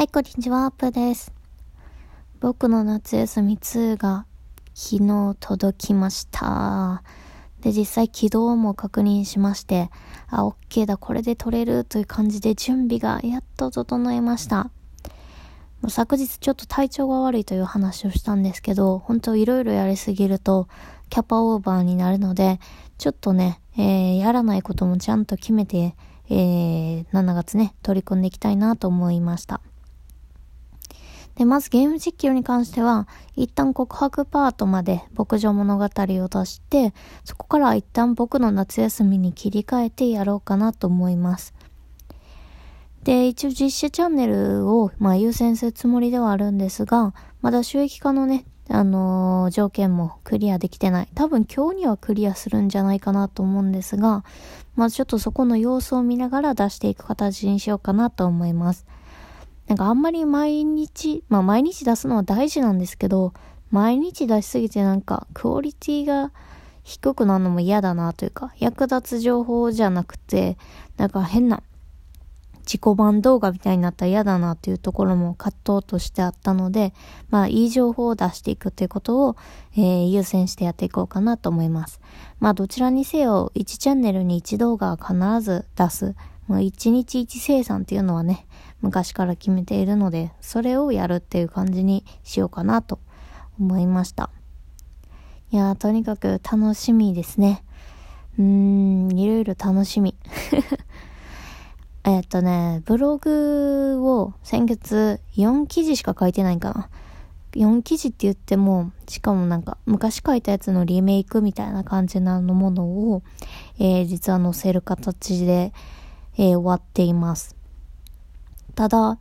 はい、こんにちは、アップです。僕の夏休み2が昨日届きました。で、実際起動も確認しまして、あ、OK だ、これで撮れるという感じで準備がやっと整えました。昨日ちょっと体調が悪いという話をしたんですけど、本当いろいろやりすぎるとキャパオーバーになるので、ちょっとね、えー、やらないこともちゃんと決めて、えー、7月ね、取り組んでいきたいなと思いました。で、まずゲーム実況に関しては、一旦告白パートまで牧場物語を出して、そこから一旦僕の夏休みに切り替えてやろうかなと思います。で、一応実写チャンネルを、まあ、優先するつもりではあるんですが、まだ収益化のね、あのー、条件もクリアできてない。多分今日にはクリアするんじゃないかなと思うんですが、まあちょっとそこの様子を見ながら出していく形にしようかなと思います。なんかあんまり毎日、まあ毎日出すのは大事なんですけど、毎日出しすぎてなんかクオリティが低くなるのも嫌だなというか、役立つ情報じゃなくて、なんか変な自己版動画みたいになったら嫌だなというところも葛藤としてあったので、まあいい情報を出していくということを、えー、優先してやっていこうかなと思います。まあどちらにせよ1チャンネルに1動画は必ず出す。もう1日1生産っていうのはね、昔から決めているので、それをやるっていう感じにしようかなと思いました。いやー、とにかく楽しみですね。うーん、いろいろ楽しみ。えっとね、ブログを先月4記事しか書いてないかな。4記事って言っても、しかもなんか昔書いたやつのリメイクみたいな感じなのものを、えー、実は載せる形で、えー、終わっています。ただ、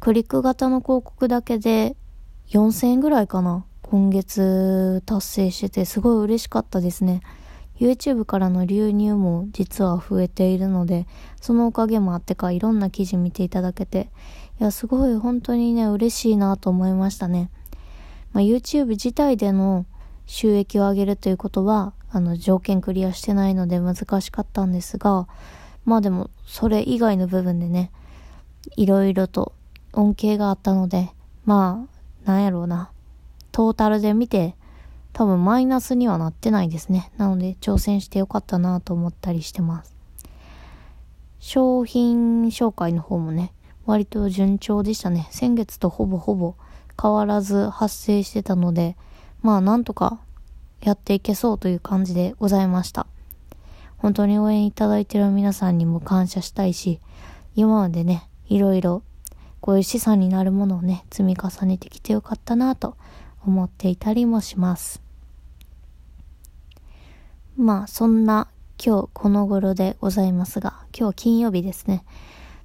クリック型の広告だけで4000円ぐらいかな。今月達成しててすごい嬉しかったですね。YouTube からの流入も実は増えているので、そのおかげもあってかいろんな記事見ていただけて、いや、すごい本当にね、嬉しいなと思いましたね。まあ、YouTube 自体での収益を上げるということは、あの、条件クリアしてないので難しかったんですが、まあでも、それ以外の部分でね、いろいろと恩恵があったので、まあ、なんやろうな。トータルで見て、多分マイナスにはなってないですね。なので、挑戦してよかったなと思ったりしてます。商品紹介の方もね、割と順調でしたね。先月とほぼほぼ変わらず発生してたので、まあなんとかやっていけそうという感じでございました。本当に応援いただいてる皆さんにも感謝したいし、今までね、いろいろこういう資産になるものをね、積み重ねてきてよかったなと思っていたりもします。まあ、そんな今日この頃でございますが、今日金曜日ですね。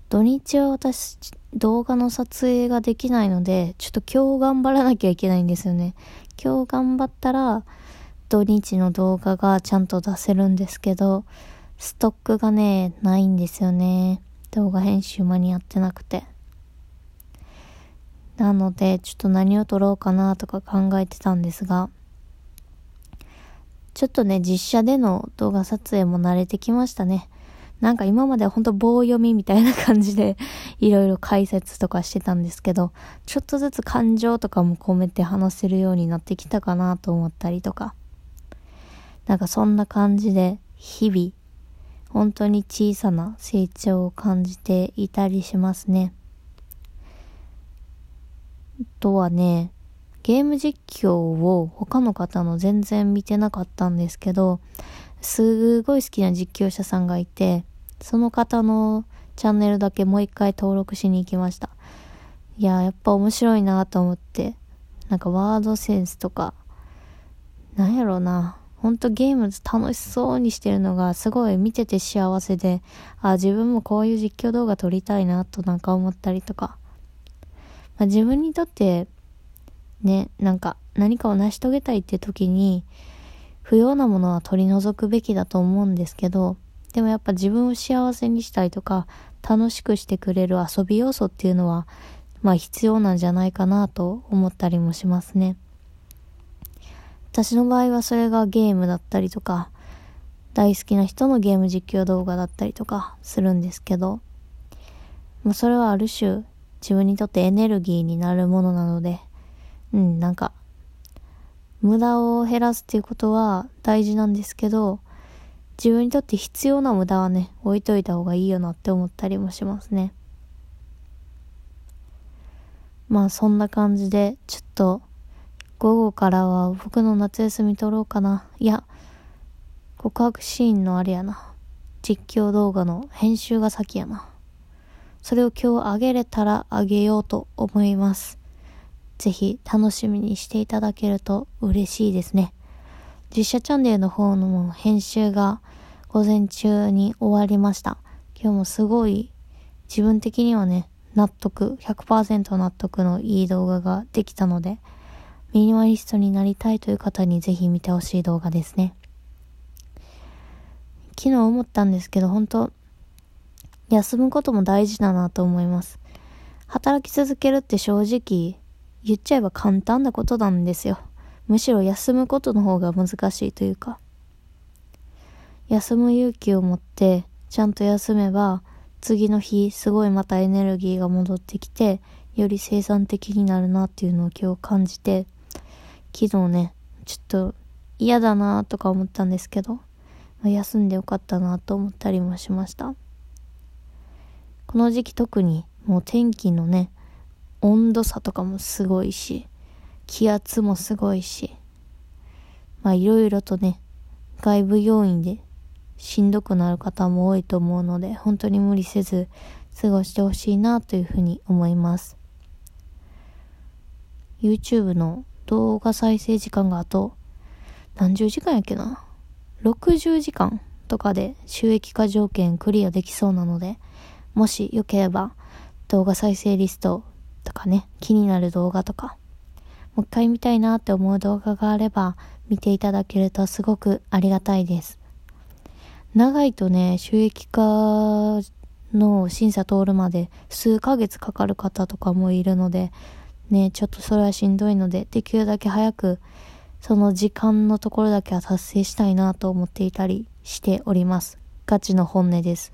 土日は私、動画の撮影ができないので、ちょっと今日頑張らなきゃいけないんですよね。今日頑張ったら、土日の動画がちゃんと出せるんですけど、ストックがね、ないんですよね。動画編集間に合ってなくて。なので、ちょっと何を撮ろうかなとか考えてたんですが、ちょっとね、実写での動画撮影も慣れてきましたね。なんか今まではほんと棒読みみたいな感じでいろいろ解説とかしてたんですけど、ちょっとずつ感情とかも込めて話せるようになってきたかなと思ったりとか。なんかそんな感じで日々本当に小さな成長を感じていたりしますね。とはね、ゲーム実況を他の方の全然見てなかったんですけど、すごい好きな実況者さんがいて、その方のチャンネルだけもう一回登録しに行きました。いや、やっぱ面白いなと思って、なんかワードセンスとか、なんやろうな。ほんとゲーム楽しそうにしてるのがすごい見てて幸せで、あ、自分もこういう実況動画撮りたいなとなんか思ったりとか。まあ、自分にとって、ね、なんか何かを成し遂げたいって時に、不要なものは取り除くべきだと思うんですけど、でもやっぱ自分を幸せにしたいとか、楽しくしてくれる遊び要素っていうのは、まあ必要なんじゃないかなと思ったりもしますね。私の場合はそれがゲームだったりとか、大好きな人のゲーム実況動画だったりとかするんですけど、まあ、それはある種自分にとってエネルギーになるものなので、うん、なんか、無駄を減らすっていうことは大事なんですけど、自分にとって必要な無駄はね、置いといた方がいいよなって思ったりもしますね。まあそんな感じで、ちょっと、午後からは僕の夏休み撮ろうかな。いや、告白シーンのあれやな。実況動画の編集が先やな。それを今日あげれたらあげようと思います。ぜひ楽しみにしていただけると嬉しいですね。実写チャンネルの方の編集が午前中に終わりました。今日もすごい自分的にはね、納得、100%納得のいい動画ができたので、ミニマリストになりたいという方にぜひ見てほしい動画ですね。昨日思ったんですけど、本当休むことも大事だなと思います。働き続けるって正直言っちゃえば簡単なことなんですよ。むしろ休むことの方が難しいというか。休む勇気を持ってちゃんと休めば次の日すごいまたエネルギーが戻ってきてより生産的になるなっていうのを今日感じて昨日ねちょっと嫌だなとか思ったんですけど、休んでよかったなと思ったりもしましたこの時期特にもう天気のね温度差とかもすごいし、気圧もすごいし、まあいろいろとね、外部要因でしんどくなる方も多いと思うので、本当に無理せず過ごしてほしいなというふうに思います。YouTube の動画再生時間があと、何十時間やっけな ?60 時間とかで収益化条件クリアできそうなので、もしよければ動画再生リストとかね、気になる動画とか、もう一回見たいなって思う動画があれば、見ていただけるとすごくありがたいです。長いとね、収益化の審査通るまで数ヶ月かかる方とかもいるので、ね、ちょっとそれはしんどいので、できるだけ早く、その時間のところだけは達成したいなと思っていたりしております。ガチの本音です。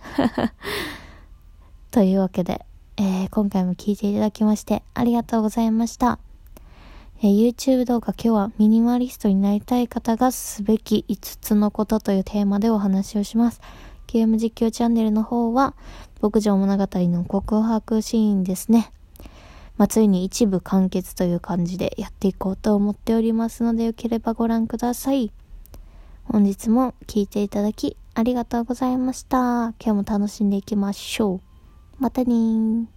というわけで、えー、今回も聞いていただきましてありがとうございました。え、YouTube 動画今日はミニマリストになりたい方がすべき5つのことというテーマでお話をします。ゲーム実況チャンネルの方は牧場物語の告白シーンですね。まあ、ついに一部完結という感じでやっていこうと思っておりますのでよければご覧ください。本日も聴いていただきありがとうございました。今日も楽しんでいきましょう。またね